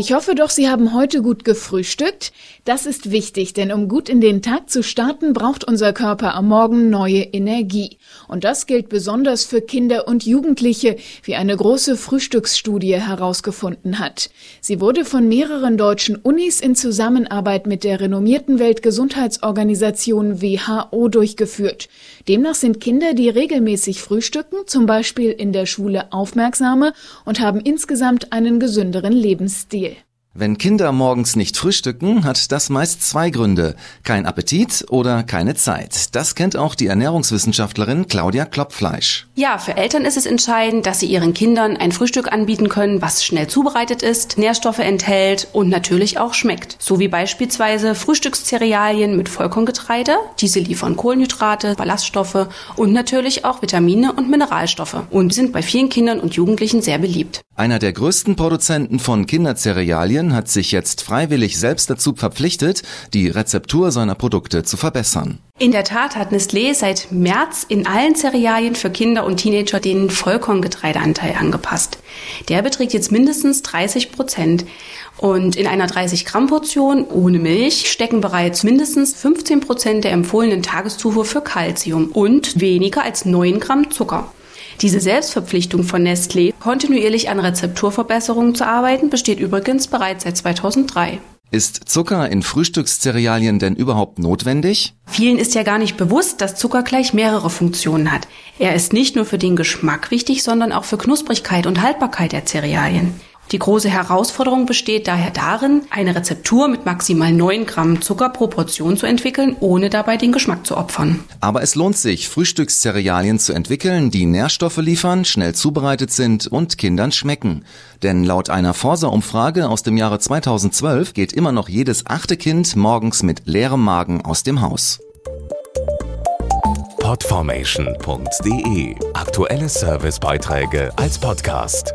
Ich hoffe doch, Sie haben heute gut gefrühstückt. Das ist wichtig, denn um gut in den Tag zu starten, braucht unser Körper am Morgen neue Energie. Und das gilt besonders für Kinder und Jugendliche, wie eine große Frühstücksstudie herausgefunden hat. Sie wurde von mehreren deutschen Unis in Zusammenarbeit mit der renommierten Weltgesundheitsorganisation WHO durchgeführt. Demnach sind Kinder, die regelmäßig frühstücken, zum Beispiel in der Schule aufmerksamer und haben insgesamt einen gesünderen Lebensstil. Wenn Kinder morgens nicht frühstücken, hat das meist zwei Gründe. Kein Appetit oder keine Zeit. Das kennt auch die Ernährungswissenschaftlerin Claudia Klopfleisch. Ja, für Eltern ist es entscheidend, dass sie ihren Kindern ein Frühstück anbieten können, was schnell zubereitet ist, Nährstoffe enthält und natürlich auch schmeckt. So wie beispielsweise Frühstückscerealien mit Vollkorngetreide. Diese liefern Kohlenhydrate, Ballaststoffe und natürlich auch Vitamine und Mineralstoffe und sind bei vielen Kindern und Jugendlichen sehr beliebt. Einer der größten Produzenten von Kindercerealien hat sich jetzt freiwillig selbst dazu verpflichtet, die Rezeptur seiner Produkte zu verbessern. In der Tat hat Nestlé seit März in allen Cerealien für Kinder und Teenager den Vollkorngetreideanteil angepasst. Der beträgt jetzt mindestens 30 Prozent. Und in einer 30 Gramm Portion ohne Milch stecken bereits mindestens 15 Prozent der empfohlenen Tageszufuhr für Kalzium und weniger als 9 Gramm Zucker. Diese Selbstverpflichtung von Nestlé, kontinuierlich an Rezepturverbesserungen zu arbeiten, besteht übrigens bereits seit 2003. Ist Zucker in Frühstückscerealien denn überhaupt notwendig? Vielen ist ja gar nicht bewusst, dass Zucker gleich mehrere Funktionen hat. Er ist nicht nur für den Geschmack wichtig, sondern auch für Knusprigkeit und Haltbarkeit der Cerealien. Die große Herausforderung besteht daher darin, eine Rezeptur mit maximal 9 Gramm Zucker pro Portion zu entwickeln, ohne dabei den Geschmack zu opfern. Aber es lohnt sich, Frühstückscerealien zu entwickeln, die Nährstoffe liefern, schnell zubereitet sind und Kindern schmecken. Denn laut einer Forsa-Umfrage aus dem Jahre 2012 geht immer noch jedes achte Kind morgens mit leerem Magen aus dem Haus. Podformation.de Aktuelle Servicebeiträge als Podcast.